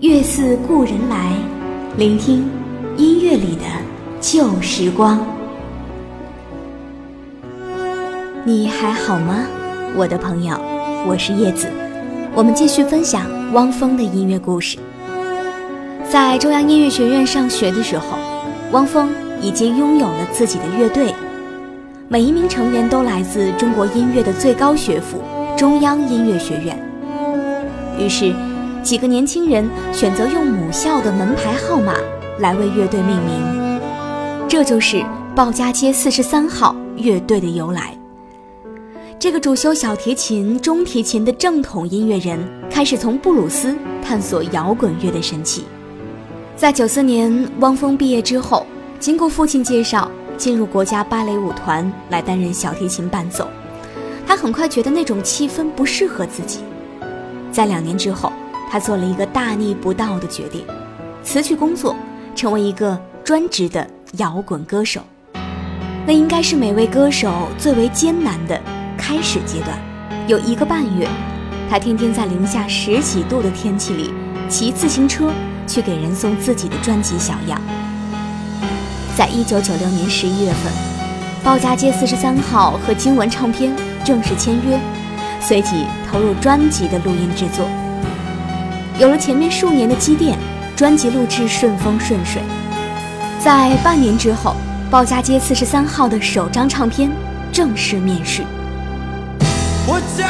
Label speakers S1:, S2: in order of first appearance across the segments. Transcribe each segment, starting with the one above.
S1: 月似故人来，聆听音乐里的旧时光。你还好吗，我的朋友？我是叶子，我们继续分享汪峰的音乐故事。在中央音乐学院上学的时候，汪峰已经拥有了自己的乐队，每一名成员都来自中国音乐的最高学府——中央音乐学院。于是。几个年轻人选择用母校的门牌号码来为乐队命名，这就是鲍家街四十三号乐队的由来。这个主修小提琴、中提琴的正统音乐人，开始从布鲁斯探索摇滚乐的神奇。在九四年，汪峰毕业之后，经过父亲介绍，进入国家芭蕾舞团来担任小提琴伴奏。他很快觉得那种气氛不适合自己，在两年之后。他做了一个大逆不道的决定，辞去工作，成为一个专职的摇滚歌手。那应该是每位歌手最为艰难的开始阶段。有一个半月，他天天在零下十几度的天气里骑自行车去给人送自己的专辑小样。在一九九六年十一月份，鲍家街四十三号和经文唱片正式签约，随即投入专辑的录音制作。有了前面数年的积淀，专辑录制顺风顺水。在半年之后，鲍家街四十三号的首张唱片正式面世。
S2: 我将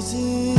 S2: 北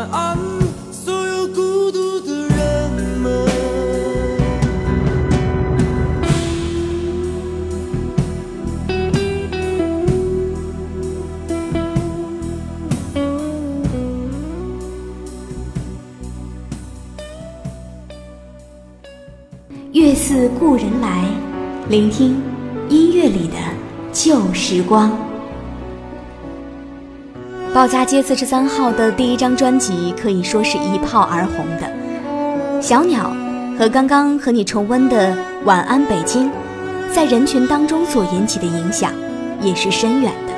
S2: 晚安，所有孤独的人们。月
S1: 似故人来，聆听音乐里的旧时光。鲍家街四十三号的第一张专辑可以说是一炮而红的，《小鸟》和刚刚和你重温的《晚安北京》，在人群当中所引起的影响也是深远的。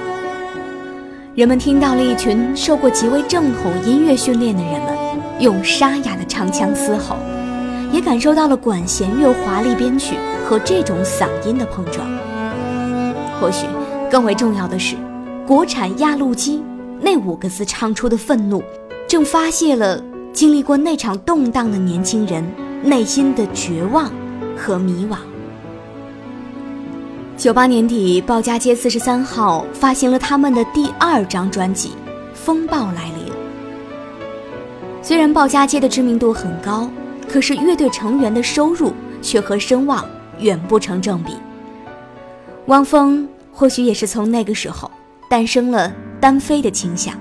S1: 人们听到了一群受过极为正统音乐训练的人们用沙哑的长腔嘶吼，也感受到了管弦乐华丽编曲和这种嗓音的碰撞。或许更为重要的是，国产压路机。那五个字唱出的愤怒，正发泄了经历过那场动荡的年轻人内心的绝望和迷惘。九八年底，鲍家街四十三号发行了他们的第二张专辑《风暴来临》。虽然鲍家街的知名度很高，可是乐队成员的收入却和声望远不成正比。汪峰或许也是从那个时候诞生了。单飞的倾向。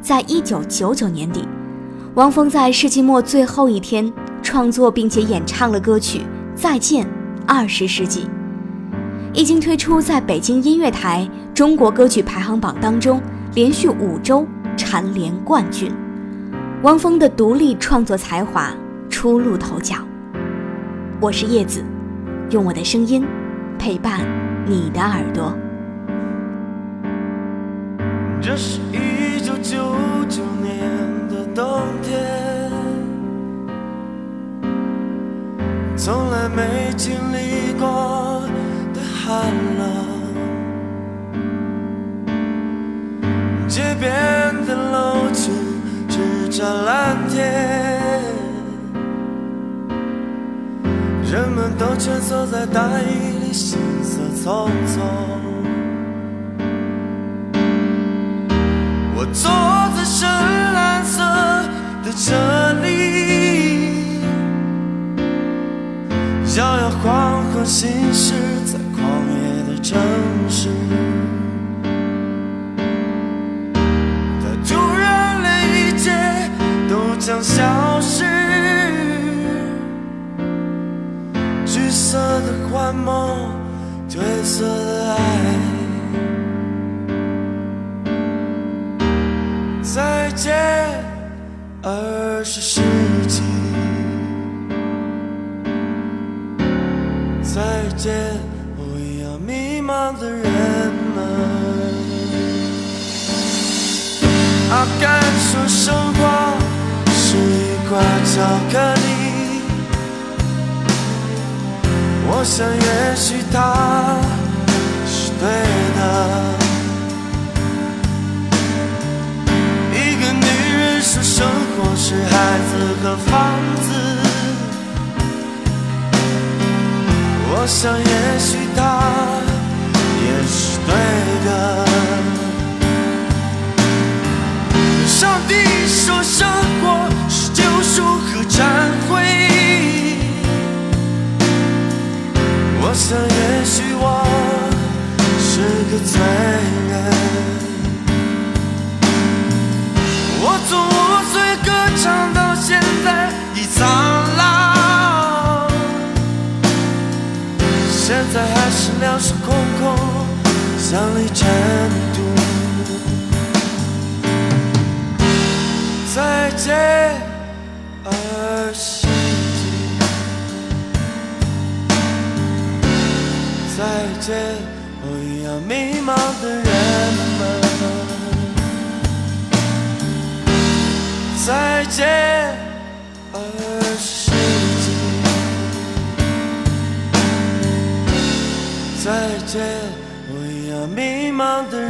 S1: 在一九九九年底，汪峰在世纪末最后一天创作并且演唱了歌曲《再见二十世纪》，一经推出，在北京音乐台中国歌曲排行榜当中连续五周蝉联冠军。汪峰的独立创作才华初露头角。我是叶子，用我的声音陪伴你的耳朵。
S2: 这是一九九九年的冬天，从来没经历过的寒冷。街边的楼群只照蓝天，人们都蜷缩在大衣里，行色匆匆。我坐在深蓝色的车里，摇摇晃晃行驶在狂野的城市。它突然连一切都将消失，橘色的幻梦，褪色的爱。再见，二十世纪。再见，我一样迷茫的人们。啊，敢说生活是一块巧克力？我想，也许它你说生活是救赎和忏悔，我想也许我是个罪人。我从五岁歌唱到现在已苍老，现在还是两手空空，像粒尘土。再见，二十。再见，我一样迷茫的人们。再见，二十。再见，我一样迷茫的。